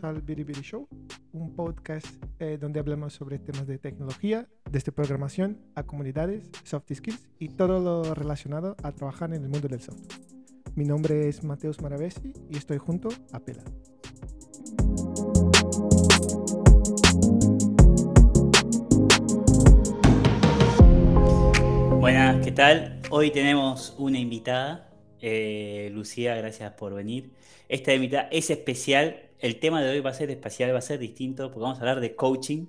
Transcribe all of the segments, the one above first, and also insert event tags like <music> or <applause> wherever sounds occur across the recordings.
bienvenidos al Biribiri Show, un podcast eh, donde hablamos sobre temas de tecnología, desde programación a comunidades, soft skills y todo lo relacionado a trabajar en el mundo del software. Mi nombre es Mateus Maravesi y estoy junto a Pela. Buenas, ¿qué tal? Hoy tenemos una invitada, eh, Lucía, gracias por venir. Esta invitada es especial el tema de hoy va a ser especial, va a ser distinto, porque vamos a hablar de coaching,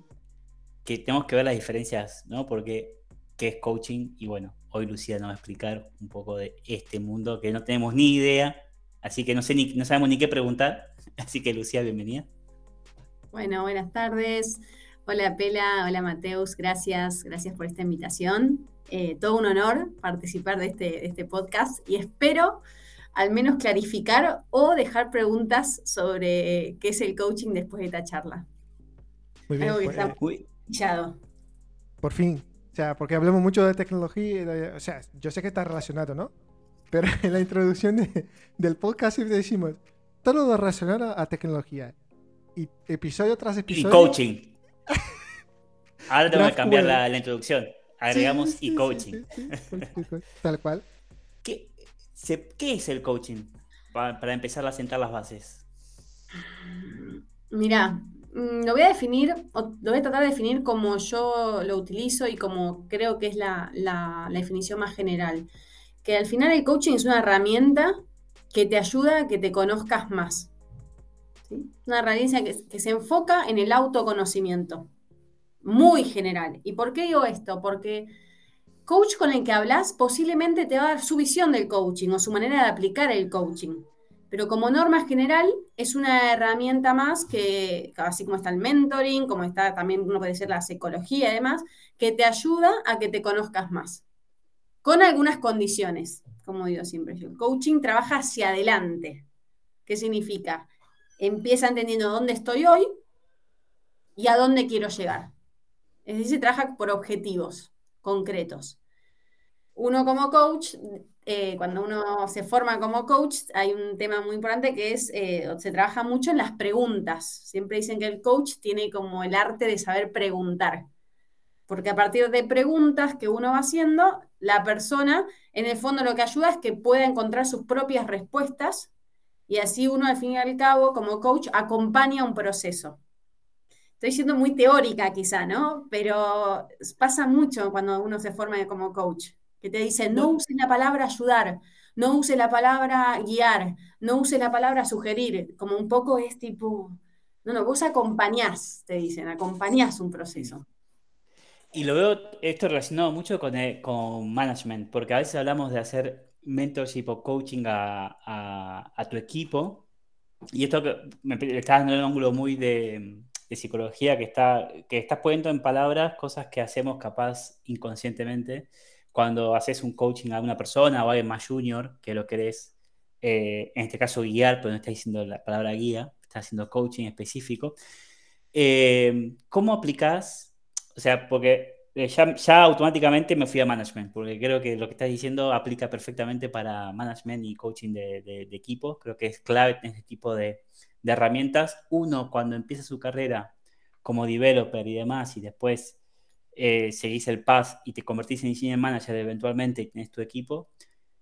que tenemos que ver las diferencias, ¿no? Porque, ¿qué es coaching? Y bueno, hoy Lucía nos va a explicar un poco de este mundo que no tenemos ni idea, así que no, sé ni, no sabemos ni qué preguntar. <laughs> Así que Lucía, bienvenida. Bueno, buenas tardes. Hola Pela, hola Mateus, gracias, gracias por esta invitación. Eh, todo un honor participar de este, de este podcast y espero al menos clarificar o dejar preguntas sobre qué es el coaching después de esta charla. Muy bien. Algo que pues, está eh, muy pillado. por fin. O sea, porque hablamos mucho de tecnología. y de- o sea, yo sé que está relacionado, ¿no? Pero <laughs> en la introducción de- del podcast siempre decimos todo lo relacionado a tecnología. Y episodio tras Y episodio. coaching. <laughs> Ahora tengo que cambiar la, la introducción. Agregamos Sí, sí, y coaching. sí, sí, <laughs> sí, sí, Tal cual. ¿Qué, se- qué es el coaching? Pa- para empezar a sentar las bases. Mira, mm, lo voy a definir, o lo voy a tratar de definir como yo lo utilizo y como creo que es la, la- la definición más general. Que al final el coaching es una herramienta que te ayuda a que te conozcas más. ¿sí? Una herramienta que, que se enfoca en el autoconocimiento. Muy general. ¿Y por qué digo esto? Porque coach con el que hablas posiblemente te va a dar su visión del coaching o su manera de aplicar el coaching. Pero como norma general, es una herramienta más que, así como está el mentoring, como está también uno puede decir la psicología y demás, que te ayuda a que te conozcas más. Con algunas condiciones, como digo siempre. El coaching trabaja hacia adelante. ¿Qué significa? Empieza entendiendo dónde estoy hoy y a dónde quiero llegar. Es decir, se trabaja por objetivos concretos. Uno como coach, eh, cuando uno se forma como coach, hay un tema muy importante que es, eh, se trabaja mucho en las preguntas. Siempre dicen que el coach tiene como el arte de saber preguntar. Porque a partir de preguntas que uno va haciendo, la persona, en el fondo lo que ayuda es que pueda encontrar sus propias respuestas y así uno al fin y al cabo, como coach, acompaña un proceso. Estoy siendo muy teórica quizá, ¿no? Pero pasa mucho cuando uno se forma como coach, que te dicen, no use la palabra ayudar, no use la palabra guiar, no use la palabra sugerir, como un poco es tipo, no, no, vos acompañás, te dicen, acompañás un proceso. Y lo veo esto relacionado mucho con, el- con management, porque a veces hablamos de hacer mentorship o coaching a, a- a tu equipo, y esto que me le estás dando un ángulo muy de, de psicología, que, está, que estás poniendo en palabras cosas que hacemos capaz inconscientemente cuando haces un coaching a una persona o a alguien más junior que lo querés, eh, en este caso guiar, pero no estás diciendo la palabra guía, estás haciendo coaching específico. Eh, ¿Cómo aplicás? O sea, porque eh, ya, ya automáticamente me fui a management, porque creo que lo que estás diciendo aplica perfectamente para management y coaching de, de, de equipos. Creo que es clave en este tipo de, de herramientas. Uno, cuando empieza su carrera como developer y demás, y después eh, seguís el path y te convertís en engineer manager eventualmente y tenés tu equipo,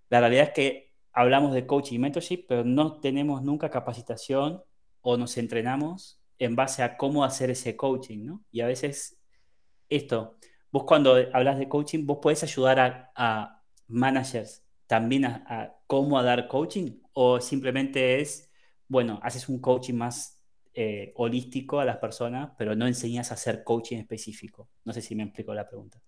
la realidad es que hablamos de coaching y mentorship, pero no tenemos nunca capacitación o nos entrenamos en base a cómo hacer ese coaching, ¿no? Y a veces esto, vos cuando hablas de coaching, vos podés ayudar a, a managers también a, a, cómo a dar coaching o simplemente es, bueno, haces un coaching más eh, holístico a las personas, pero no enseñas a hacer coaching específico. No sé si me explico la pregunta.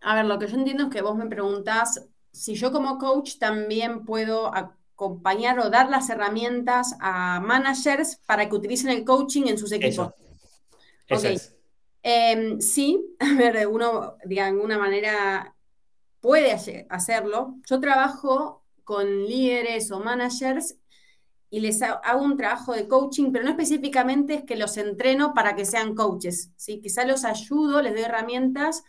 A ver, lo que yo entiendo es que vos me preguntás si yo como coach también puedo acompañar o dar las herramientas a managers para que utilicen el coaching en sus equipos. Eso, Eso okay. es. Eh, sí, a ver, uno de alguna manera puede hacerlo. Yo trabajo con líderes o managers y les hago un trabajo de coaching, pero no específicamente es que los entreno para que sean coaches. ¿sí? Quizá los ayudo, les doy herramientas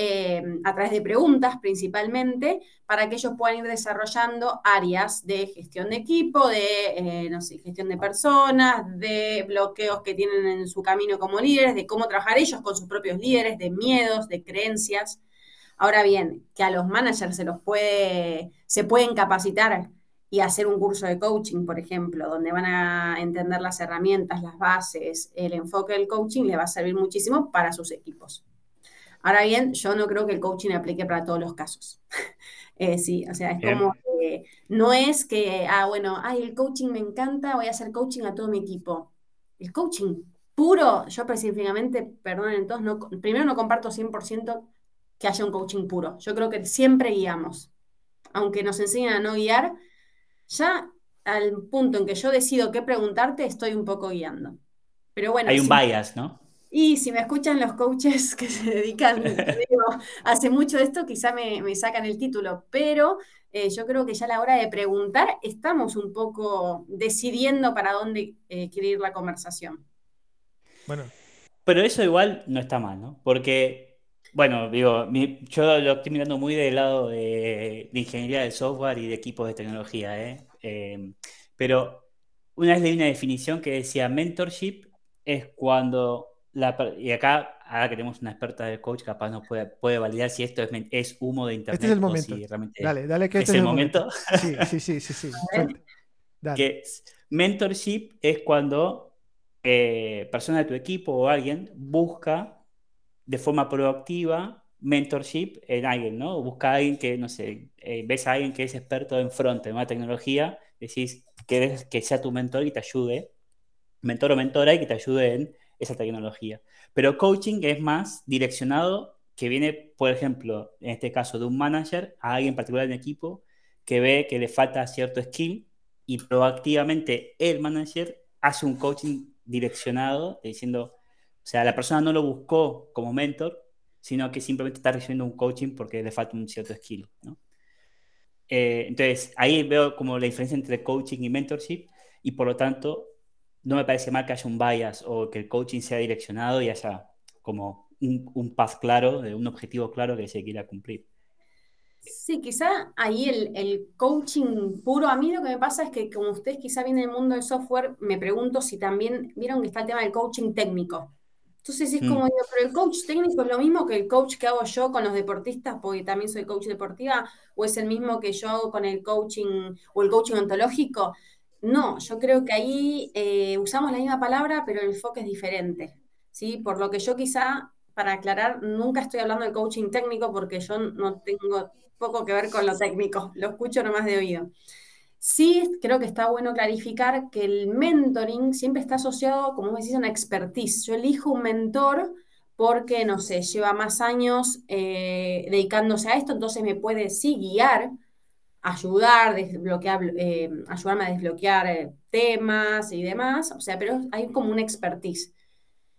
eh, a través de preguntas principalmente, para que ellos puedan ir desarrollando áreas de gestión de equipo, de eh, no sé, gestión de personas, de bloqueos que tienen en su camino como líderes, de cómo trabajar ellos con sus propios líderes, de miedos, de creencias. Ahora bien, que a los managers se los puede, se pueden capacitar y hacer un curso de coaching, por ejemplo, donde van a entender las herramientas, las bases, el enfoque del coaching, le va a servir muchísimo para sus equipos. Ahora bien, yo no creo que el coaching aplique para todos los casos. <laughs> eh, sí, o sea, es como no es que, ah, bueno, ay, el coaching me encanta, voy a hacer coaching a todo mi equipo. El coaching puro, yo específicamente, perdonen todos, no, primero no comparto 100% que haya un coaching puro. Yo creo que siempre guiamos. Aunque nos enseñen a no guiar, ya al punto en que yo decido qué preguntarte, estoy un poco guiando. Pero bueno. Hay un bias, ¿no? Y si me escuchan los coaches <laughs> que se dedican, <laughs> digo, hace mucho de esto, quizá me, sacan el título, pero eh, yo creo que ya a la hora de preguntar estamos un poco decidiendo para dónde eh, quiere ir la conversación. Bueno. Pero eso igual no está mal, ¿no? Porque, bueno, digo, yo lo estoy mirando muy del lado de, ingeniería de software y de equipos de tecnología, ¿eh? eh pero una vez leí una definición que decía mentorship es cuando y acá, ahora que tenemos una experta de coach, capaz nos puede, puede validar si esto es, es humo de internet. Este es el momento. dale, dale que este es, el momento. Sí, sí, sí, sí. <laughs> Que mentorship es cuando eh, persona de tu equipo o alguien busca de forma proactiva mentorship en alguien, ¿no? Busca a alguien que, no sé, eh, ves a alguien que es experto en front, en una tecnología, decís que, que sea tu mentor y te ayude, mentor o mentora y que te ayude en esa tecnología. Pero coaching es más direccionado que viene, por ejemplo, en este caso de un manager a alguien particular en equipo que ve que le falta cierto skill y proactivamente el manager hace un coaching direccionado diciendo, sea, la persona no lo buscó como mentor, sino que simplemente está recibiendo un coaching porque le falta un cierto skill. Eh, entonces, ahí veo como la diferencia entre coaching y mentorship y por lo tanto no me parece mal que haya un bias o que el coaching sea direccionado y haya como un, un path claro, un objetivo claro que se quiera cumplir. Sí, quizá ahí el, coaching puro, a mí lo que me pasa es que como ustedes quizá vienen del mundo del software, me pregunto si también vieron que está el tema del coaching técnico. Entonces es como digo, pero el coach técnico es lo mismo que el coach que hago yo con los deportistas, porque también soy coach deportiva, o es el mismo que yo hago con el coaching o el coaching ontológico. No, yo creo que ahí eh, usamos la misma palabra, pero el enfoque es diferente. ¿sí? Por lo que yo quizá, para aclarar, nunca estoy hablando de coaching técnico porque yo no tengo poco que ver con lo técnico, lo escucho nomás de oído. Sí, creo que está bueno clarificar que el mentoring siempre está asociado, como decís, a una expertise. Yo elijo un mentor porque, no sé, lleva más años eh, dedicándose a esto, entonces me puede sí guiar, ayudar, desbloquear, eh, ayudarme a desbloquear eh, temas y demás, o sea, pero hay como una expertise.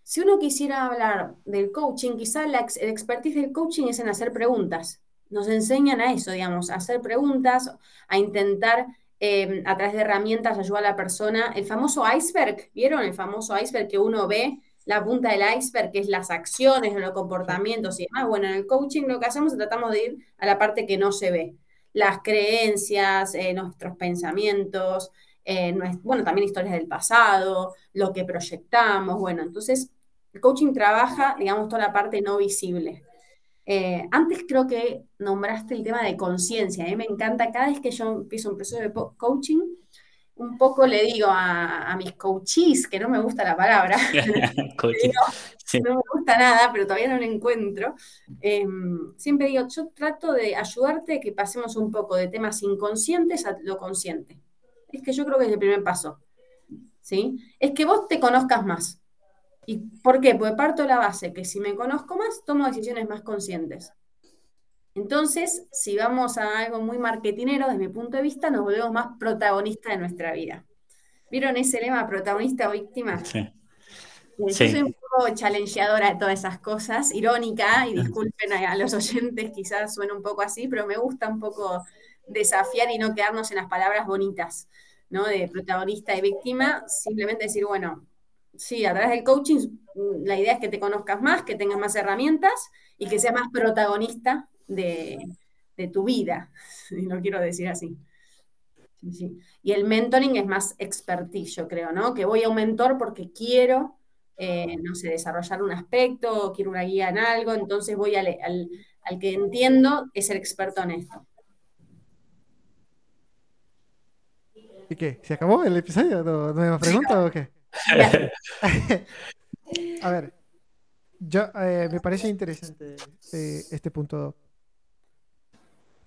Si uno quisiera hablar del coaching, quizá el expertise del coaching es en hacer preguntas. Nos enseñan a eso, digamos, a hacer preguntas, a intentar em, a través de herramientas ayudar a la persona. El famoso iceberg, ¿vieron? El famoso iceberg que uno ve, la punta del iceberg, que es las acciones, los comportamientos y demás. Bueno, en el coaching lo que hacemos es tratamos de ir a la parte que no se ve las creencias, eh, nuestros pensamientos, eh, bueno, también historias del pasado, lo que proyectamos, bueno, entonces el coaching trabaja, digamos, toda la parte no visible. Eh, antes creo que nombraste el tema de conciencia, a mí me encanta, cada vez que yo empiezo un proceso de coaching, un poco le digo a, mis coaches, que no me gusta la palabra, <laughs> no me gusta nada, pero todavía no lo encuentro, em, siempre digo, yo trato de ayudarte a que pasemos un poco de temas inconscientes a lo consciente. Es que yo creo que es el primer paso. ¿sí? Es que vos te conozcas más. ¿Y por qué? Porque parto de la base que si me conozco más, tomo decisiones más conscientes. Entonces, si vamos a algo muy marketinero, desde mi punto de vista, nos volvemos más protagonistas de nuestra vida. ¿Vieron ese lema protagonista o víctima? Sí. Eh, yo soy un poco challengeadora de todas esas cosas, irónica, y disculpen a, los oyentes, quizás suene un poco así, pero me gusta un poco desafiar y no quedarnos en las palabras bonitas, ¿no? De protagonista y víctima, simplemente decir, bueno, sí, a través del coaching, la idea es que te conozcas más, que tengas más herramientas y que sea más protagonista de, tu vida, <laughs> y no quiero decir así. Y el mentoring es más expertise, yo creo, ¿no? Que voy a un mentor porque quiero, eh, no sé, desarrollar un aspecto, quiero una guía en algo, entonces voy al, al que entiendo es el experto en esto. ¿Y qué? ¿Se acabó el episodio? ¿No, me pregunta o qué? <laughs> A ver, yo eh, me parece interesante eh, este punto.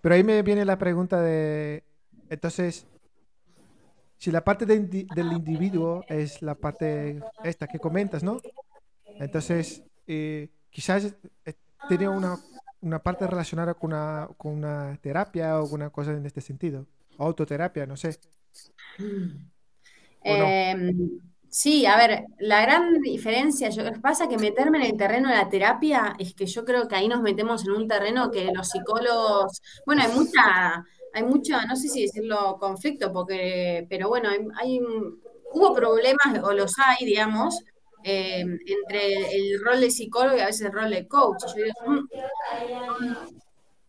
Pero ahí me viene la pregunta de, entonces, si la parte del individuo es la parte esta que comentas, ¿no? Entonces, eh, quizás tiene una, una, parte relacionada con una, con una terapia o alguna cosa en este sentido. Autoterapia, no sé. Sí, a ver, la gran diferencia, yo, que pasa que meterme en el terreno de la terapia es que yo creo que ahí nos metemos en un terreno que los psicólogos, bueno, hay mucha, hay mucha, no sé si decirlo conflicto, porque, pero bueno, hay, hubo problemas, o los hay, digamos, em, entre el rol de psicólogo y a veces el rol de coach. Mm,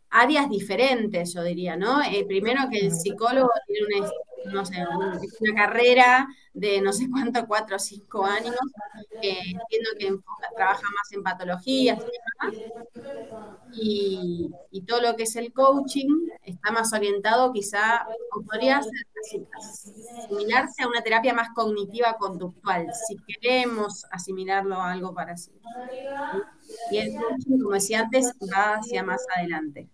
áreas diferentes, yo diría, ¿no? Eh, primero que el psicólogo tiene una no sé, una carrera de no sé cuánto, cuatro o cinco años, entiendo que trabaja más en patologías y, todo lo que es el coaching está más orientado quizá, o podría asimilarse a una terapia más cognitiva conductual, si queremos asimilarlo a algo para sí. Y el coaching, como decía antes, va hacia más adelante.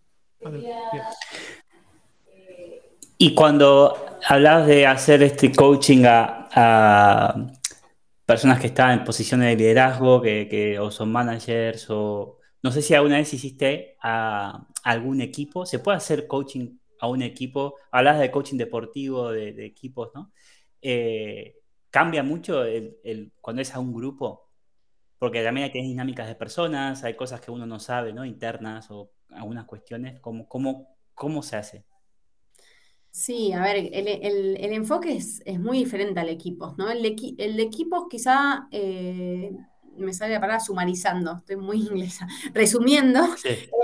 Y cuando hablas de hacer este coaching a, personas que están en posiciones de liderazgo, que, o son managers, o no sé si alguna vez hiciste a, algún equipo, ¿se puede hacer coaching a un equipo? Hablas de coaching deportivo, de, equipos, ¿no? Eh, ¿Cambia mucho cuando es a un grupo? Porque también hay dinámicas de personas, hay cosas que uno no sabe, ¿no? Internas o algunas cuestiones. ¿Cómo, cómo, cómo se hace? Sí, a ver, el, enfoque es, muy diferente al equipo, ¿no? El, el de equipos quizá eh, me sale la palabra sumarizando, estoy muy <laughs> inglesa. Resumiendo,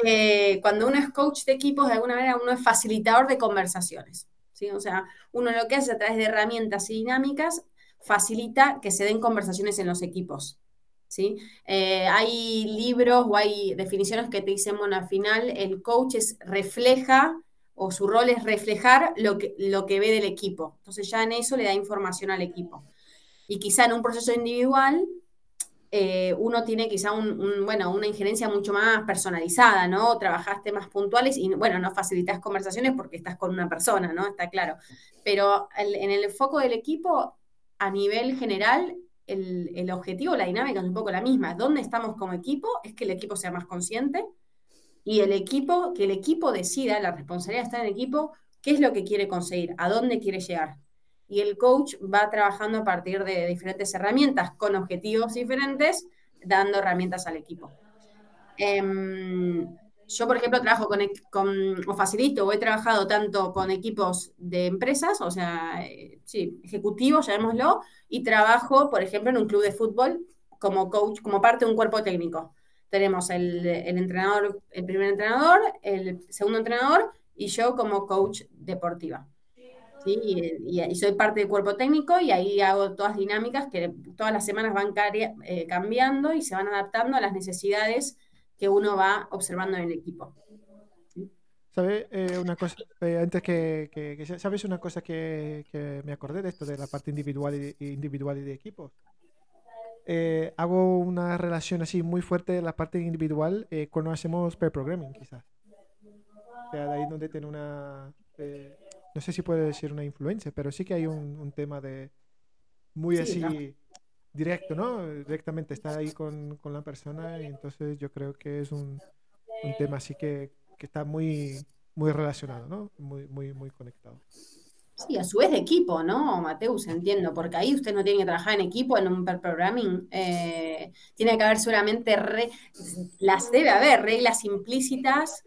eh, cuando uno es coach de equipos, de alguna manera uno es facilitador de conversaciones. ¿sí? O sea, uno lo que hace a través de herramientas y dinámicas facilita que se den conversaciones en los equipos. ¿sí? Eh, hay libros o hay definiciones que te dicen, bueno, al final el coach es, refleja o su rol es reflejar lo que, lo que ve del equipo. Entonces ya en eso le da información al equipo. Y quizá en un proceso individual eh, uno tiene quizá un, bueno, una injerencia mucho más personalizada, ¿no? Trabajas temas puntuales y, bueno, no facilitas conversaciones porque estás con una persona, ¿no? Está claro. Pero en el foco del equipo, a nivel general, el, el objetivo, la dinámica es un poco la misma. ¿Dónde estamos como equipo? Es que el equipo sea más consciente y el equipo, que el equipo decida, la responsabilidad está en el equipo, qué es lo que quiere conseguir, a dónde quiere llegar. Y el coach va trabajando a partir de diferentes herramientas con objetivos diferentes, dando herramientas al equipo. Em, yo, por ejemplo, trabajo con, con, o facilito, o he trabajado tanto con equipos de empresas, o sea, eh, sí, ejecutivos, llamémoslo, y trabajo, por ejemplo, en un club de fútbol como coach, como parte de un cuerpo técnico tenemos el, entrenador, el primer entrenador, el segundo entrenador y yo como coach deportiva. ¿sí? Y, soy parte del cuerpo técnico y ahí hago todas dinámicas que todas las semanas van eh, cambiando y se van adaptando a las necesidades que uno va observando en el equipo. ¿Sabes eh, una cosa? Eh, antes que, ¿Sabes una cosa que, me acordé de esto, de la parte individual y, individual y de equipo? Eh, hago una relación así muy fuerte de la parte individual eh, cuando hacemos pair programming, quizás. O sea, de ahí donde tiene una, eh, no sé si puede decir una influencia, pero sí que hay un, tema de muy así directo, ¿no? Directamente está ahí con, con, la persona y entonces yo creo que es un, un tema así que, que está muy, muy relacionado, ¿no? Muy, muy, muy conectado. Sí, a su vez de equipo, ¿no, Mateus? Entiendo, porque ahí usted no tiene que trabajar en equipo en un programming. Eh, tiene que haber solamente, las debe haber, reglas implícitas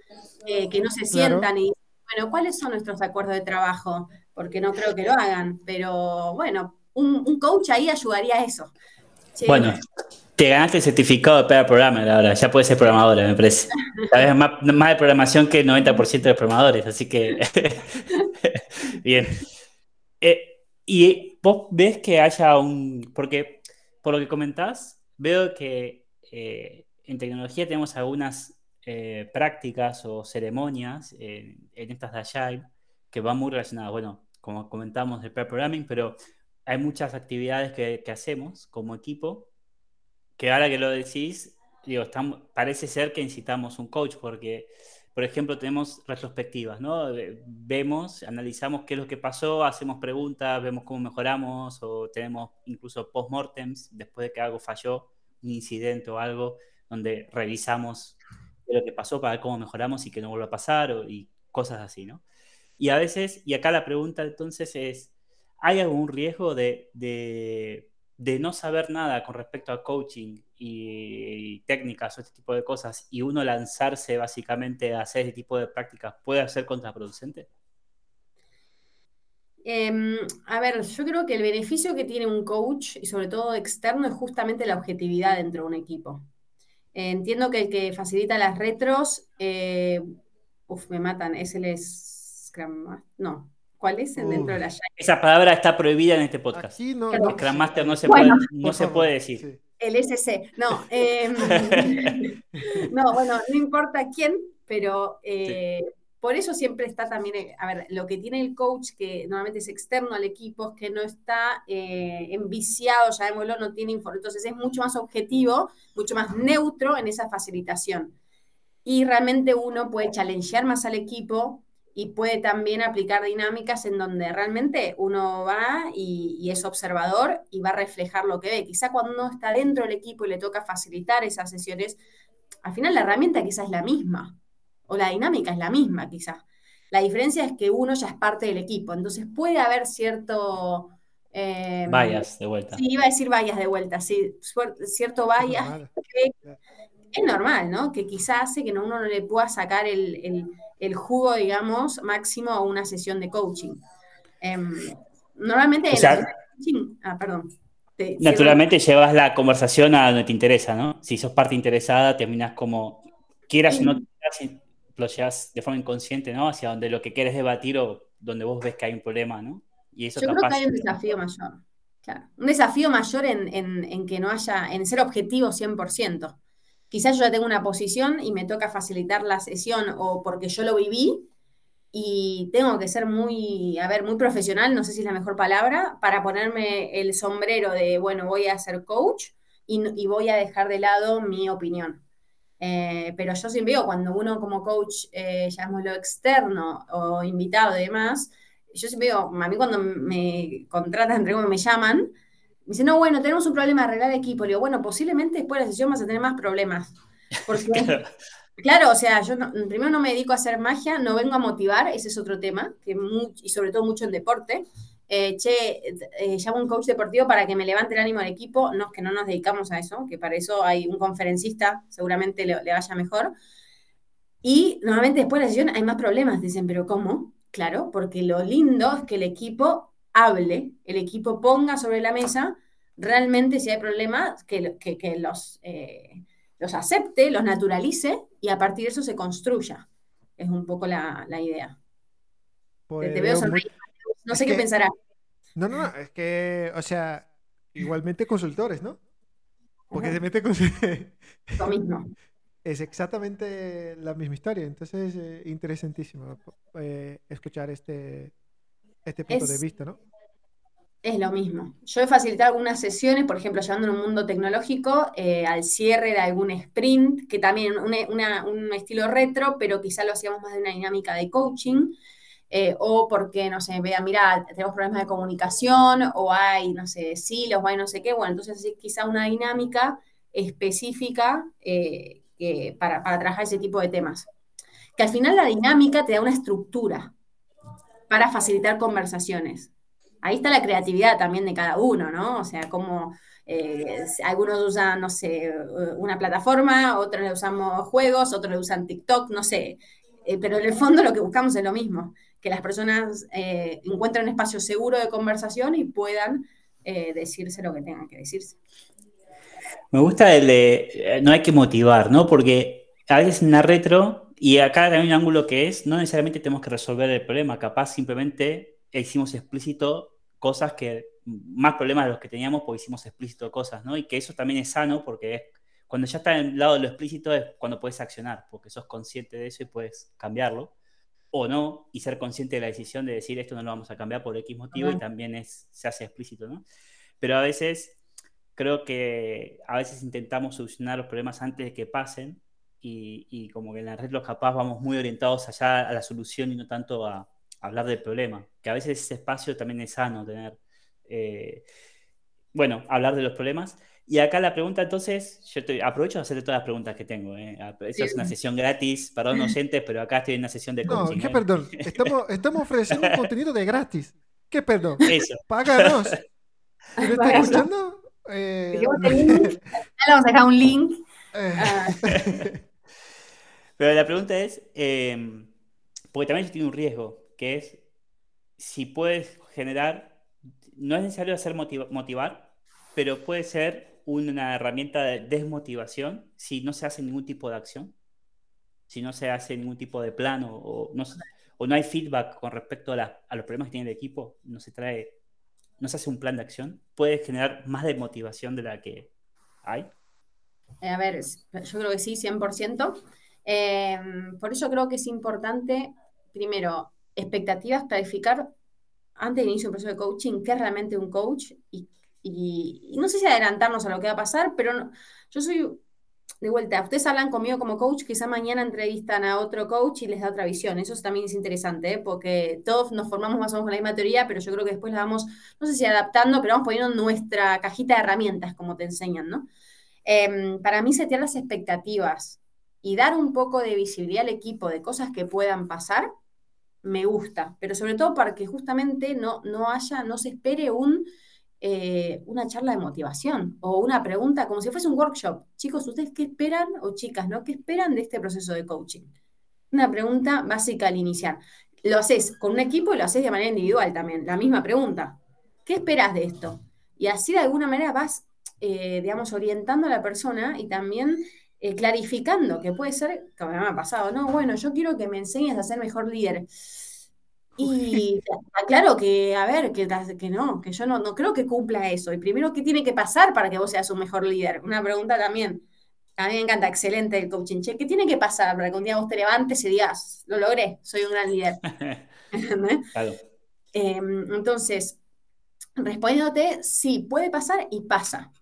eh, que no se sientan y bueno, ¿cuáles son nuestros acuerdos de trabajo? Porque no creo que lo hagan, pero bueno, un, coach ahí ayudaría a eso. Bueno, Te ganaste el certificado de Pair Programmer ahora, ya puedes ser programadora, me parece. <laughs> Sabes más, más de programación que el 90% de programadores, así que. <laughs> <laughs> Bien. Eh, y vos ves que haya un. Porque, por lo que comentás, veo que eh, en tecnología tenemos algunas eh, prácticas o ceremonias en estas de Agile que van muy relacionadas. Bueno, como comentamos del programming, pero hay muchas actividades que, que hacemos como equipo que ahora que lo decís, digo, estamos, parece ser que necesitamos un coach porque, por ejemplo, tenemos retrospectivas, ¿no? Vemos, analizamos qué es lo que pasó, hacemos preguntas, vemos cómo mejoramos o tenemos incluso post-mortems después de que algo falló, un incidente o algo, donde revisamos lo que pasó para ver cómo mejoramos y que no vuelva a pasar o, y cosas así, ¿no? Y a veces, y acá la pregunta entonces es, ¿hay algún riesgo de, de de no saber nada con respecto a coaching y, técnicas o este tipo de cosas y uno lanzarse básicamente a hacer ese tipo de prácticas puede ser contraproducente? Em, a ver, yo creo que el beneficio que tiene un coach y sobre todo externo es justamente la objetividad dentro de un equipo. entiendo que el que facilita las retros, eh, uf, me matan, es el Scrum, no, ¿Cuál es el dentro de la Esa palabra está prohibida en este podcast. no, Scrum Master no se, puede, no se puede decir. El SC, no. Em, <laughs> no, bueno, no importa quién, pero eh, por eso siempre está también, eh, a ver, lo que tiene el coach, que normalmente es externo al equipo, es que no está eh, enviciado, llamémoslo, no tiene información. Entonces es mucho más objetivo, mucho más neutro en esa facilitación. Y realmente uno puede challengear más al equipo, y puede también aplicar dinámicas en donde realmente uno va y, es observador y va a reflejar lo que ve. Quizá cuando uno está dentro del equipo y le toca facilitar esas sesiones, al final la herramienta quizás es la misma o la dinámica es la misma quizás. La diferencia es que uno ya es parte del equipo, entonces puede haber cierto... Eh, de vuelta. Sí, iba a decir vallas de vuelta, sí, cierto vallas que es normal, ¿no? Que quizás hace que uno no le pueda sacar el el jugo, digamos, máximo a una sesión de coaching. Em, normalmente... ah, perdón. naturalmente llevas la conversación a donde te interesa, ¿no? Si sos parte interesada, terminas como, quieras o no, lo llevas de forma inconsciente, ¿no? Hacia donde lo que quieres debatir o donde vos ves que hay un problema, ¿no? Y eso Yo creo que hay un desafío mayor, claro. Un desafío mayor en, en que no haya, en ser objetivo 100% quizás yo ya tengo una posición y me toca facilitar la sesión o porque yo lo viví y tengo que ser muy, a ver, muy profesional, no sé si es la mejor palabra, para ponerme el sombrero de, bueno, voy a ser coach y, voy a dejar de lado mi opinión. Eh, pero yo siempre digo, cuando uno como coach, eh, llamémoslo externo o invitado y demás, yo siempre digo, a mí cuando me contratan, me llaman, me dice, no, bueno, tenemos un problema de arreglar equipo. Le digo, bueno, posiblemente después de la sesión vas a tener más problemas. Porque, <laughs> claro. o sea, yo primero no me dedico a hacer magia, no vengo a motivar, ese es otro tema, que y sobre todo mucho en deporte. Eh, che, eh, llamo a un coach deportivo para que me levante el ánimo del equipo. No, es que no nos dedicamos a eso, que para eso hay un conferencista, seguramente le, le vaya mejor. Y normalmente después de la sesión hay más problemas. Dicen, ¿pero cómo? Claro, porque lo lindo es que el equipo hable, el equipo ponga sobre la mesa realmente si hay problemas, que, los, eh, los acepte, los naturalice y a partir de eso se construya. Es un poco la, idea. Pues te, veo No sé qué pensarás. No, no, es que, o sea, igualmente consultores, ¿no? Porque se mete con... <laughs> Lo mismo. Es exactamente la misma historia, entonces es eh, interesantísimo eh, escuchar este, este punto de vista, ¿no? Es lo mismo. Yo he facilitado algunas sesiones, por ejemplo, llevando en un mundo tecnológico, eh, al cierre de algún sprint, que también un estilo retro, pero quizá lo hacíamos más de una dinámica de coaching, eh, o porque, no sé, vean, mira, tenemos problemas de comunicación, o hay, no sé, silos, o hay no sé qué, bueno, entonces quizá una dinámica específica eh, para, para trabajar ese tipo de temas. Que al final la dinámica te da una estructura, para facilitar conversaciones. Ahí está la creatividad también de cada uno, ¿no? O sea, como eh, algunos usan, no sé, una plataforma, otros le usamos juegos, otros le usan TikTok, no sé. Eh, pero en el fondo lo que buscamos es lo mismo, que las personas eh, encuentren un espacio seguro de conversación y puedan decirse lo que tengan que decirse. Me gusta el de eh, no hay que motivar, ¿no? Porque a veces en la retro, y acá hay un ángulo que es, no necesariamente tenemos que resolver el problema, capaz simplemente hicimos explícito cosas que, más problemas de los que teníamos porque hicimos explícito cosas, ¿no? Y que eso también es sano porque es, cuando ya está en el lado de lo explícito es cuando puedes accionar, porque sos consciente de eso y puedes cambiarlo o no, y ser consciente de la decisión de decir esto no lo vamos a cambiar por X motivo y también es, se hace explícito, ¿no? Pero a veces creo que a veces intentamos solucionar los problemas antes de que pasen y, como que en la red los capaz vamos muy orientados allá a la solución y no tanto a, hablar del problema, que a veces ese espacio también es sano tener, eh, bueno, hablar de los problemas. Y acá la pregunta entonces, yo te, aprovecho de hacerte todas las preguntas que tengo. ¿eh? Esa es una sesión gratis, perdón oyentes, <clears throat> pero acá estoy en una sesión de coaching. No, ¿qué ¿eh? perdón? Estamos, <laughs> estamos ofreciendo un contenido de gratis. ¿Qué perdón? Eso. Páganos. ¿Me estás escuchando? Eh... le vamos a dejar un link. Eh. <laughs> Pero la pregunta es, em, porque también tiene un riesgo, que es si puedes generar, no es necesario hacer motivar, pero puede ser una herramienta de desmotivación si no se hace ningún tipo de acción, si no se hace ningún tipo de plano o no, hay feedback con respecto a, a los problemas que tiene el equipo, no se trae no se hace un plan de acción, puede generar más desmotivación de la que hay. Eh, a ver, yo creo que sí, 100%. Em, por eso creo que es importante, primero, expectativas, clarificar antes del inicio del proceso de coaching qué es realmente un coach y, no sé si adelantarnos a lo que va a pasar, pero yo soy de vuelta, ustedes hablan conmigo como coach, quizá mañana entrevistan a otro coach y les da otra visión. Eso también es interesante, ¿eh? porque todos nos formamos más o menos con la misma teoría, pero yo creo que después la vamos, no sé si adaptando, pero vamos poniendo nuestra cajita de herramientas, como te enseñan, ¿no? Em, para mí, setear las expectativas y dar un poco de visibilidad al equipo de cosas que puedan pasar, me gusta, pero sobre todo para que justamente no, no haya, no se espere un eh, una charla de motivación o una pregunta como si fuese un workshop. Chicos, ¿ustedes qué esperan, o chicas, ¿no? ¿Qué esperan de este proceso de coaching? Una pregunta básica al iniciar. Lo haces con un equipo y lo haces de manera individual también. La misma pregunta. ¿Qué esperas de esto? Y así de alguna manera vas, eh, digamos, orientando a la persona y también eh, clarificando, que puede ser, como me ha pasado, no, bueno, yo quiero que me enseñes a ser mejor líder y <laughs> claro que, a ver, que, que no, que yo no, no creo que cumpla eso. Y primero, ¿qué tiene que pasar para que vos seas un mejor líder? Una pregunta también. A mí me encanta, excelente el coaching. Che, ¿qué tiene que pasar para que un día vos te levantes y digas, lo logré, soy un gran líder? <laughs> claro. Em, entonces, respondiéndote, sí, puede pasar y pasa.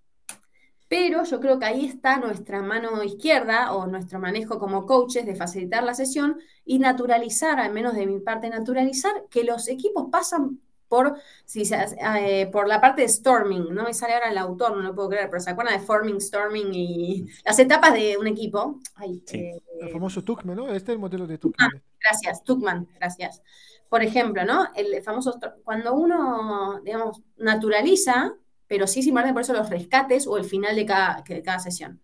Pero yo creo que ahí está nuestra mano izquierda o nuestro manejo como coaches de facilitar la sesión y naturalizar, al menos de mi parte, naturalizar que los equipos pasan por, si eh, por la parte de storming. No me sale ahora el autor, no lo puedo creer, pero se acuerdan de forming, storming y <laughs> las etapas de un equipo. Eh, el famoso Tuckman, ¿no? Este es el modelo de Tuckman. Ah, gracias, Tuckman, gracias. Por ejemplo, ¿no? El famoso, cuando uno, digamos, naturaliza pero sí sin por eso los rescates o el final de cada, de cada sesión.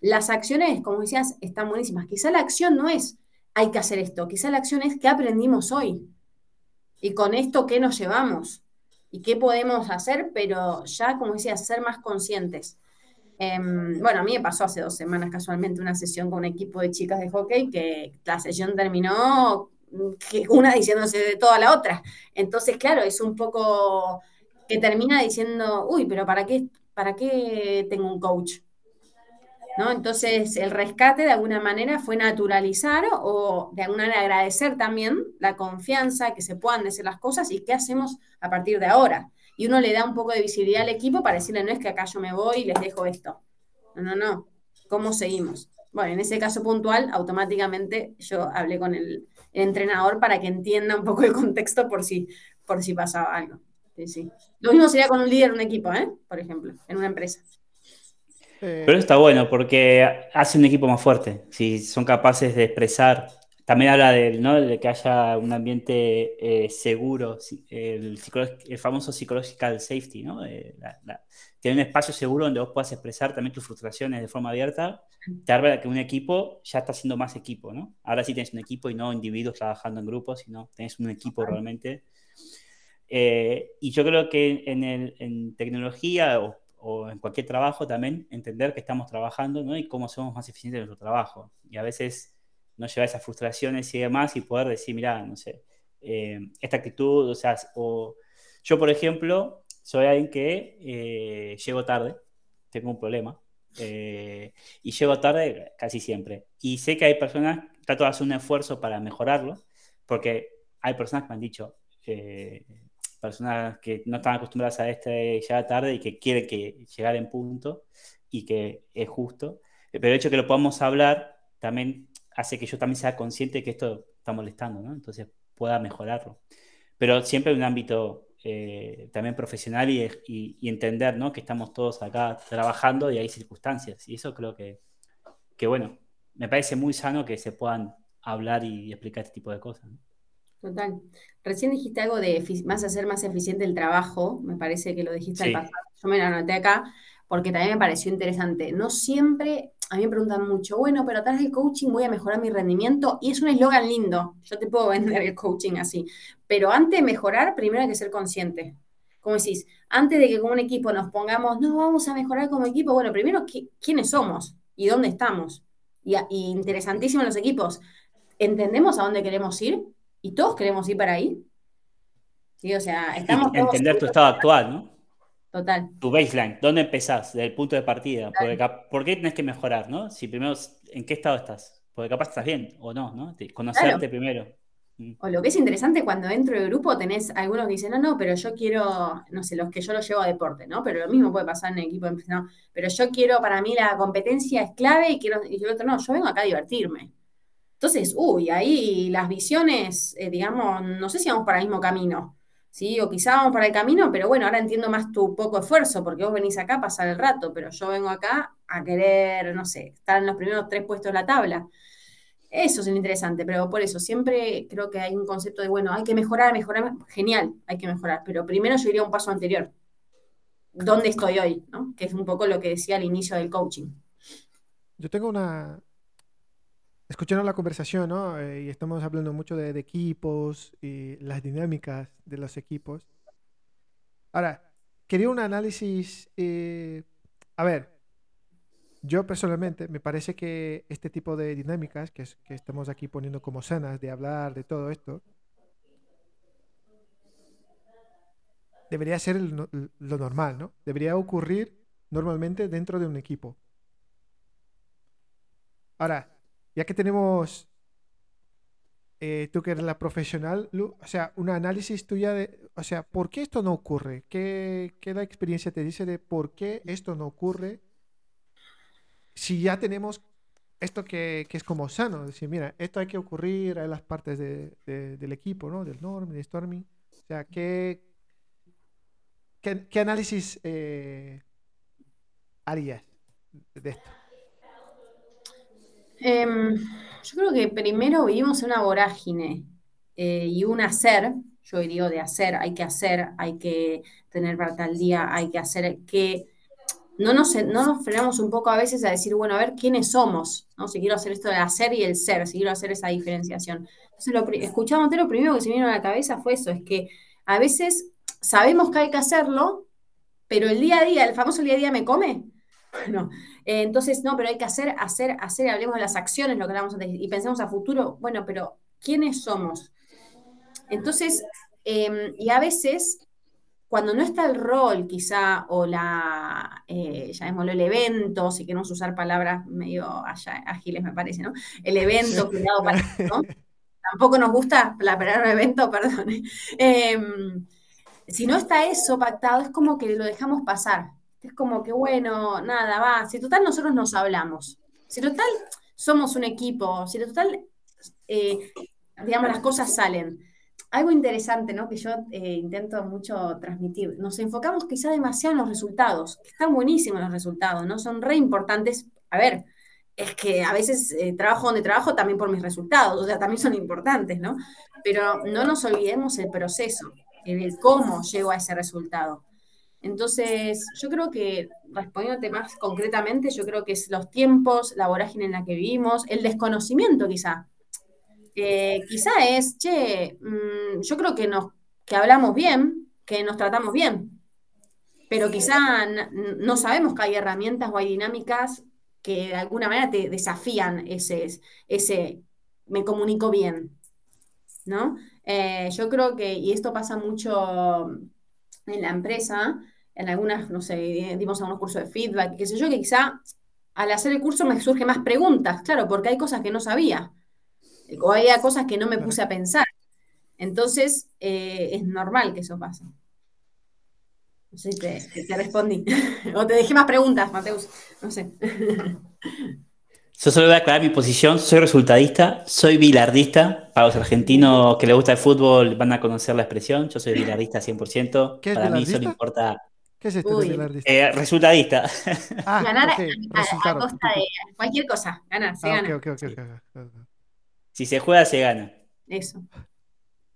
Las acciones, como decías, están buenísimas. Quizá la acción no es hay que hacer esto, quizá la acción es qué aprendimos hoy y con esto qué nos llevamos y qué podemos hacer, pero ya, como decías, ser más conscientes. Em, bueno, a mí me pasó hace dos semanas casualmente una sesión con un equipo de chicas de hockey que la sesión terminó que una diciéndose de toda la otra. Entonces, claro, es un poco que termina diciendo, uy, pero ¿para qué, para qué tengo un coach? ¿No? Entonces, el rescate de alguna manera fue naturalizar o de alguna manera agradecer también la confianza, que se puedan decir las cosas y qué hacemos a partir de ahora. Y uno le da un poco de visibilidad al equipo para decirle, no es que acá yo me voy y les dejo esto. No, no, no. ¿Cómo seguimos? Bueno, en ese caso puntual, automáticamente yo hablé con el, entrenador para que entienda un poco el contexto por si, por si pasaba algo. Sí, sí. Lo mismo sería con un líder de un equipo, ¿eh? Por ejemplo, en una empresa. Eh, Pero está bueno porque hace un equipo más fuerte. Si son capaces de expresar. También habla de, ¿no? de que haya un ambiente eh, seguro, el, el, famoso psychological safety, ¿no? tener un espacio seguro donde vos puedas expresar también tus frustraciones de forma abierta, te habla que un equipo ya está siendo más equipo, ¿no? Ahora sí tienes un equipo y no individuos trabajando en grupos, sino tenés un equipo realmente eh, y yo creo que en, el, en tecnología o, en cualquier trabajo también, entender que estamos trabajando ¿no? y cómo somos más eficientes en nuestro trabajo. Y a veces no llevar esas frustraciones y demás y poder decir, mira, no sé, eh, esta actitud, o sea, o yo, por ejemplo, soy alguien que eh, llego tarde, tengo un problema, eh, y llego tarde casi siempre. Y sé que hay personas, trato de hacer un esfuerzo para mejorarlo, porque hay personas que me han dicho, personas que no están acostumbradas a este llegar tarde y que quieren que llegar en punto y que es justo. Pero el hecho de que lo podamos hablar también hace que yo también sea consciente de que esto está molestando, ¿no? Entonces pueda mejorarlo. Pero siempre en un ámbito eh, también profesional y, y, entender, ¿no? Que estamos todos acá trabajando y hay circunstancias. Y eso creo que, que bueno, me parece muy sano que se puedan hablar y explicar este tipo de cosas. Total. Recién dijiste algo de más hacer más eficiente el trabajo, me parece que lo dijiste al pasado. Yo me lo anoté acá porque también me pareció interesante. No siempre, a mí me preguntan mucho, bueno, pero atrás del coaching voy a mejorar mi rendimiento y es un eslogan lindo, yo te puedo <laughs> vender el coaching así, pero antes de mejorar, primero hay que ser consciente. Como decís, antes de que como un equipo nos pongamos, no, vamos a mejorar como equipo, bueno, primero, ¿quiénes somos y dónde estamos? Y, y interesantísimo los equipos, ¿entendemos a dónde queremos ir? ¿Y todos queremos ir para ahí? Sí, o sea, estamos... entender tu estado actual, ¿no? Total. Tu baseline, ¿dónde empezás? Desde el punto de partida. ¿Por qué tienes que mejorar, no? Si primero, ¿en qué estado estás? Porque capaz estás bien o no, ¿no? Conocerte primero. Mm. O lo que es interesante cuando dentro del grupo tenés algunos que dicen, no, no, pero yo quiero, no sé, los que yo lo llevo a deporte, ¿no? Pero lo mismo puede pasar en el equipo de no, pero yo quiero, para mí la competencia es clave y quiero, y el otro, no, yo vengo acá a divertirme. Entonces, uy, ahí las visiones, eh, digamos, no sé si vamos para el mismo camino. ¿sí? O quizá vamos para el camino, pero bueno, ahora entiendo más tu poco esfuerzo, porque vos venís acá a pasar el rato, pero yo vengo acá a querer, no sé, estar en los primeros tres puestos de la tabla. Eso es interesante, pero por eso siempre creo que hay un concepto de, bueno, hay que mejorar, mejorar, genial, hay que mejorar, pero primero yo iría un paso anterior. ¿Dónde estoy hoy? Que es un poco lo que decía al inicio del coaching. Yo tengo una, escucharon la conversación, ¿no? Eh, y estamos hablando mucho de, equipos y las dinámicas de los equipos. Ahora, quería un análisis. Eh, a ver, yo personalmente me parece que este tipo de dinámicas que, que estamos aquí poniendo como sanas, de hablar de todo esto, debería ser lo normal, ¿no? Debería ocurrir normalmente dentro de un equipo. Ahora, ya que tenemos, eh, tú que eres la profesional, o sea, un análisis tuya de, o sea, ¿por qué esto no ocurre? ¿Qué, qué la experiencia te dice de por qué esto no ocurre? Si ya tenemos esto que, que es como sano, decir, mira, esto hay que ocurrir en las partes de, del equipo, ¿no? Del norming, del storming. O sea, ¿qué, qué, análisis eh, harías de esto? Em, yo creo que primero vivimos en una vorágine eh, y un hacer, yo diría de hacer, hay que hacer, hay que tener para tal día, hay que hacer que no nos, no nos frenamos un poco a veces a decir, bueno, a ver quiénes somos, ¿no? Si quiero hacer esto de hacer y el ser, si quiero hacer esa diferenciación. Entonces, lo, escuchamos, lo primero que se me vino a la cabeza fue eso, es que a veces sabemos que hay que hacerlo, pero el día a día, el famoso día a día me come. <laughs> Bueno, eh, entonces, no, pero hay que hacer, hacer, hacer, hablemos de las acciones, lo que hablamos antes, y pensemos a futuro, bueno, pero ¿quiénes somos? Entonces, em, y a veces, cuando no está el rol, quizá, o la, eh, llamémoslo el evento, si queremos usar palabras medio ágiles, me parece, ¿no? El evento, cuidado para, <laughs> ¿no? Tampoco nos gusta la palabra evento, <laughs> perdón. Em, si no está eso pactado, es como que lo dejamos pasar. Es como que, bueno, nada, va, si total nosotros nos hablamos, si total somos un equipo, si total, eh, digamos, las cosas salen. Algo interesante, ¿no? Que yo eh, intento mucho transmitir. Nos enfocamos quizá demasiado en los resultados, están buenísimos los resultados, ¿no? Son re importantes. A ver, es que a veces eh, trabajo donde trabajo también por mis resultados, o sea, también son importantes, ¿no? Pero no nos olvidemos el proceso, el cómo llego a ese resultado. Entonces, yo creo que, respondiéndote más concretamente, yo creo que es los tiempos, la vorágine en la que vivimos, el desconocimiento quizá. Eh, quizá es, che, mm, yo creo que, nos, que hablamos bien, que nos tratamos bien. pero quizá no sabemos que hay herramientas o hay dinámicas que de alguna manera te desafían ese, ese me comunico bien, ¿no? Eh, yo creo que, y esto pasa mucho en la empresa, en algunas, no sé, dimos algunos cursos de feedback, qué sé yo, que quizá al hacer el curso me surgen más preguntas, claro, porque hay cosas que no sabía, o había cosas que no me puse a pensar. Entonces, eh, es normal que eso pase. No sé si te, respondí. <laughs> o te dejé más preguntas, Mateus. No sé. <laughs> Yo solo voy a aclarar mi posición. Soy resultadista, soy bilardista. Para los argentinos que les gusta el fútbol van a conocer la expresión. Yo soy bilardista 100%. ¿Qué es Para bilardista? mí solo importa. ¿Qué es esto? Eh, resultadista. Ah, <laughs> ganar a- costa de cualquier cosa. Ganar, se Ah, gana. ok, ok, ok, ok, ok. si se juega, se gana. Eso.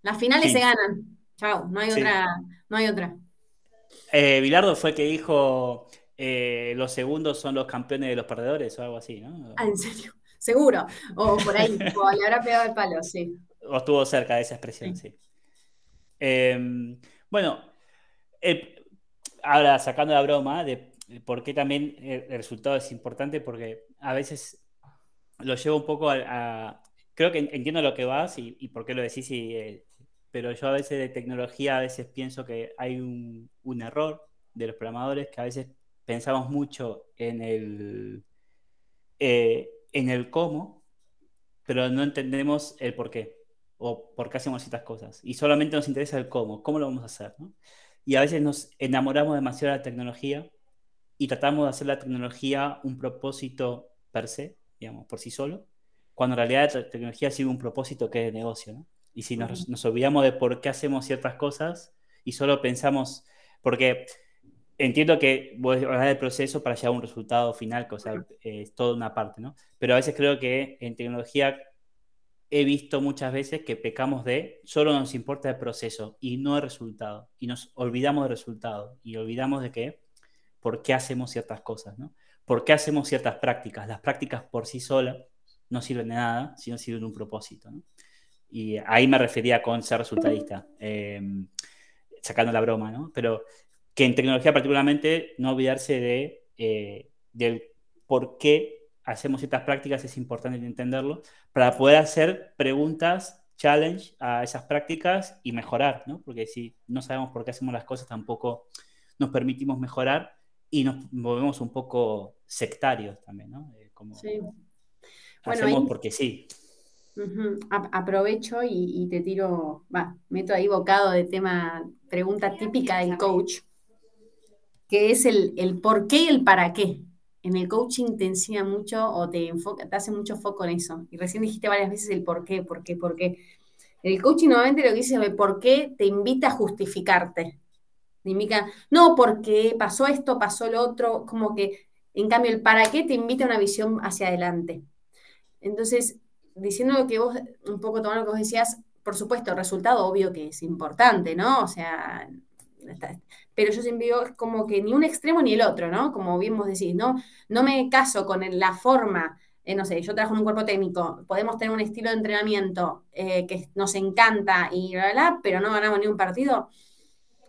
Las finales Sí. se ganan. Chao, no hay Sí. otra, no hay otra. Eh, Bilardo fue el que dijo eh, los segundos son los campeones de los perdedores o algo así, ¿no? Ah, en serio. Seguro. O por ahí. <laughs> o le habrá pegado el palo, sí. O estuvo cerca de esa expresión, sí. Eh, bueno, el- ahora sacando la broma de por qué también el, el resultado es importante, porque a veces lo llevo un poco a... creo que entiendo lo que vas y, y por qué lo decís, y, eh, pero yo a veces de tecnología a veces pienso que hay un, error de los programadores que a veces pensamos mucho en el, eh, en el cómo, pero no entendemos el por qué o por qué hacemos ciertas cosas. Y solamente nos interesa el cómo, cómo lo vamos a hacer. Y a veces nos enamoramos demasiado de la tecnología y tratamos de hacer la tecnología un propósito per se, digamos, por sí solo, cuando en realidad la tecnología sigue un propósito que es de negocio. ¿no? Y si nos, nos olvidamos de por qué hacemos ciertas cosas y solo pensamos, porque entiendo que voy a hablar del proceso para llegar a un resultado final, que o sea, eh, es toda una parte, ¿no? Pero a veces creo que en tecnología he visto muchas veces que pecamos de solo nos importa el proceso y no el resultado. Y nos olvidamos del resultado y olvidamos de que por qué hacemos ciertas cosas, ¿no? ¿Por qué hacemos ciertas prácticas? Las prácticas por sí solas no sirven de nada, sino sirven un propósito. Y ahí me refería con ser resultadista, eh, sacando la broma, ¿no? Pero que en tecnología particularmente no olvidarse de, eh, del por qué hacemos ciertas prácticas, es importante entenderlo, para poder hacer preguntas, challenge a esas prácticas y mejorar, ¿no? Porque si no sabemos por qué hacemos las cosas, tampoco nos permitimos mejorar y nos volvemos un poco sectarios también, ¿no? Eh, como Sí. hacemos ahí- porque sí. Aprovecho y, y te tiro, va, meto ahí bocado de tema, pregunta típica del coach, que es el, el por qué y el para qué. En el coaching te enseña mucho o te enfoca, te hace mucho foco en eso. Y recién dijiste varias veces el por qué, por qué, por qué. El coaching nuevamente lo que dice es el por qué te invita a justificarte. Te indica, no, porque pasó esto, pasó lo otro, como que, en cambio, el para qué te invita a una visión hacia adelante. Entonces, diciendo lo que vos, un poco tomando lo que vos decías, por supuesto, el resultado obvio que es importante, ¿no? O sea, pero yo siempre digo, es como que ni un extremo ni el otro, ¿no? Como bien vos decís, ¿no? No me caso con la forma, eh, no sé, yo trabajo en un cuerpo técnico, podemos tener un estilo de entrenamiento eh, que nos encanta y bla, bla, bla, pero no ganamos ni un partido.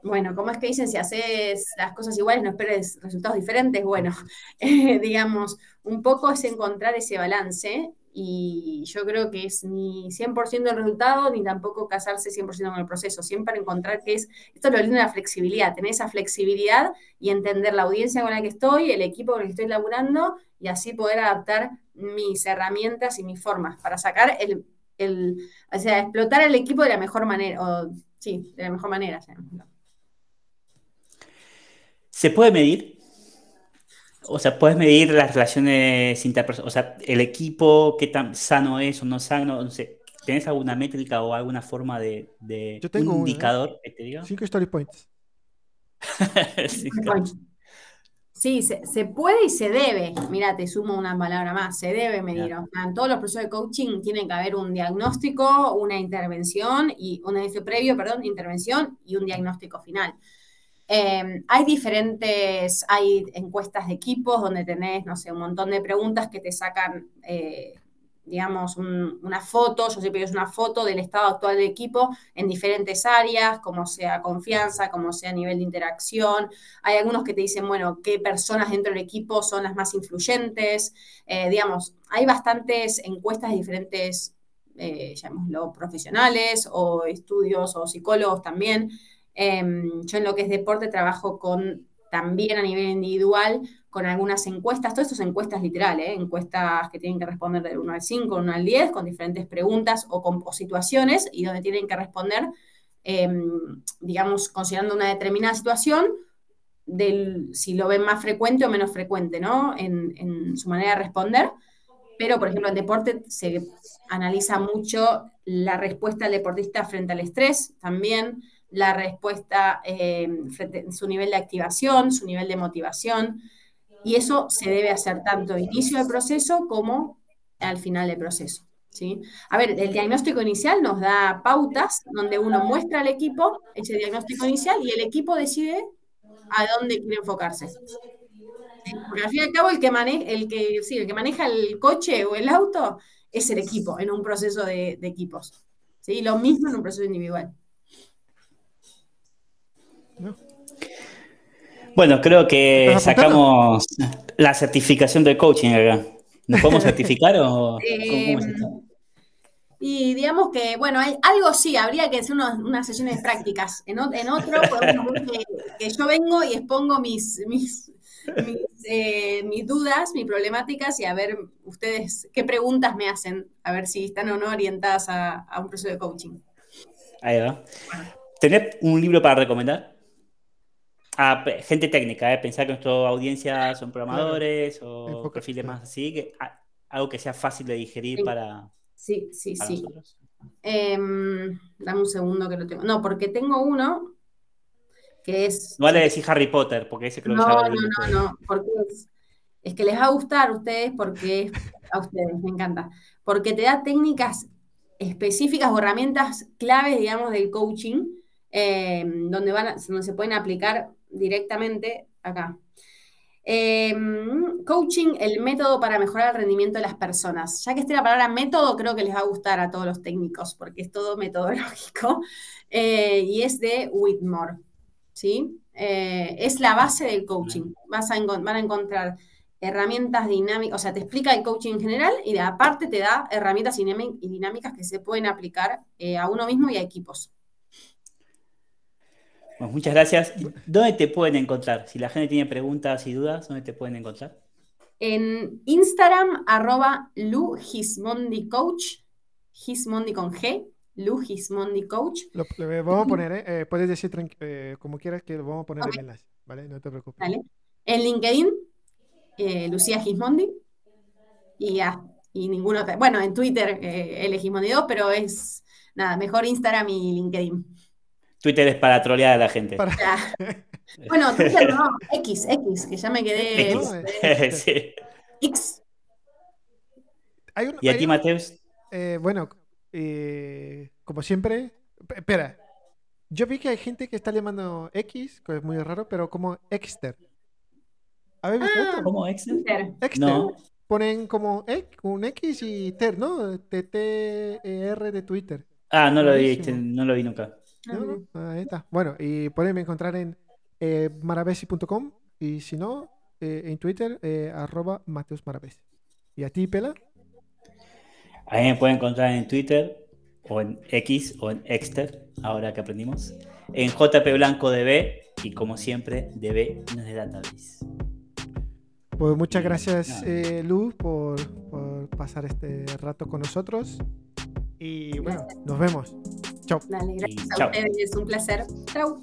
Bueno, ¿cómo es que dicen si haces las cosas iguales no esperes resultados diferentes? Bueno, <laughs> eh, digamos, un poco es encontrar ese balance y yo creo que es ni 100% el resultado ni tampoco casarse 100% con el proceso, siempre encontrar que es, esto es lo lindo de la flexibilidad, tener esa flexibilidad y entender la audiencia con la que estoy, el equipo con el que estoy laburando y así poder adaptar mis herramientas y mis formas para sacar el, el o sea, explotar el equipo de la mejor manera, o sí, de la mejor manera. ¿Se puede medir? O sea, puedes medir las relaciones interpersonales, o sea, el equipo, qué tan sano es o no sano, no sé. ¿Tenés alguna métrica o alguna forma de, de Yo tengo un una, ¿eh? indicador que te diga? Cinco story points. <laughs> Sí, Bueno, Sí, se, se puede y se debe. Mira, te sumo una palabra más, se debe medir. O sea, en todos los procesos de coaching tiene que haber un diagnóstico, una intervención y un previo, perdón, intervención y un diagnóstico final. Eh, hay diferentes, hay encuestas de equipos donde tenés, no sé, un montón de preguntas que te sacan, eh, digamos, una foto, yo siempre es una foto del estado actual del equipo en diferentes áreas, como sea confianza, como sea nivel de interacción. Hay algunos que te dicen, bueno, qué personas dentro del equipo son las más influyentes. Eh, digamos, hay bastantes encuestas de diferentes, eh, llamémoslo, profesionales o estudios o psicólogos también. Em, yo en lo que es deporte trabajo con también a nivel individual con algunas encuestas, todo esto es encuestas literales, ¿eh? encuestas que tienen que responder del 1 al 5, 1 al 10, con diferentes preguntas o, con, situaciones y donde tienen que responder, em, digamos, considerando una determinada situación, del, si lo ven más frecuente o menos frecuente, ¿no? En, en su manera de responder. Pero, por ejemplo, en deporte se analiza mucho la respuesta del deportista frente al estrés también, la respuesta, em, su nivel de activación, su nivel de motivación, y eso se debe hacer tanto al inicio del proceso como al final del proceso. ¿sí? A ver, el diagnóstico inicial nos da pautas donde uno muestra al equipo ese diagnóstico inicial y el equipo decide a dónde quiere enfocarse. Porque al fin y al cabo el que, maneja, el, que, sí, el que maneja el coche o el auto es el equipo en un proceso de, de equipos. ¿sí? Lo mismo en un proceso individual. Bueno, creo que sacamos la certificación del coaching acá. ¿Nos podemos <laughs> certificar o eh, Y digamos que, bueno, hay algo sí, habría que hacer unas sesiones prácticas. En, en otro, <laughs> que, yo vengo y expongo mis, mis, eh, mis, dudas, mis problemáticas y a ver ustedes qué preguntas me hacen, a ver si están o no orientadas a, a un proceso de coaching. Ahí va. ¿Tenés un libro para recomendar? A gente técnica, ¿eh? pensar que nuestra audiencia son programadores o perfiles más así, que, algo que sea fácil de digerir para. Sí, sí, sí. Em, dame un segundo que lo tengo. No, porque tengo uno que es. No vale decir Harry Potter, porque ese creo que No, no, no, no, porque es, es, que les va a gustar a ustedes, porque a ustedes, me encanta. Porque te da técnicas específicas o herramientas claves, digamos, del coaching, em, donde, van donde se pueden aplicar directamente acá. Em, coaching, el método para mejorar el rendimiento de las personas. Ya que esté la palabra método, creo que les va a gustar a todos los técnicos, porque es todo metodológico, <laughs> eh, y es de Whitmore, ¿sí? Eh, es la base del coaching. Vas a van a encontrar herramientas dinámicas, o sea, te explica el coaching en general y de aparte te da herramientas dinámicas que se pueden aplicar eh, a uno mismo y a equipos muchas gracias. ¿Dónde te pueden encontrar? Si la gente tiene preguntas y dudas, ¿dónde te pueden encontrar? En Instagram, arroba Lu Coach, Gismondi con G, Lu Coach. Lo, vamos a poner, ¿eh? ¿eh? puedes decir eh, como quieras que lo vamos a poner en enlace, ¿vale? No te preocupes. En LinkedIn, eh, Lucía Gismondi, y ya, y ninguno, bueno, en Twitter, L Gismondi 2, pero es, nada, mejor Instagram y LinkedIn. Twitter es para trolear a la gente. <laughs> bueno, Twitter no, X, X, que ya me quedé. <laughs> sí. X. ¿Y a ti, Mateus? Eh, bueno, eh, como siempre, espera. Yo vi que hay gente que está llamando X, que es muy raro, pero como Exter. ¿Habéis visto ah, ¿Cómo Exter? Exter. Ponen como un X y Ter, ¿no? T-T-E-R de Twitter. Ah, no lo vi, no lo vi nunca. Ahí está. Bueno, y pueden encontrar en eh, maravesi.com y si no, eh, en Twitter, eh, arroba Mateus Maravesi. ¿Y a ti, Pela? Ahí me pueden encontrar en Twitter o en X o en Exter, ahora que aprendimos. En JP Blanco DB y como siempre, DB no es de database. Pues muchas gracias, eh, Luz, por, por pasar este rato con nosotros. Y bueno, nos vemos. Chao. A. Es un placer. Chao.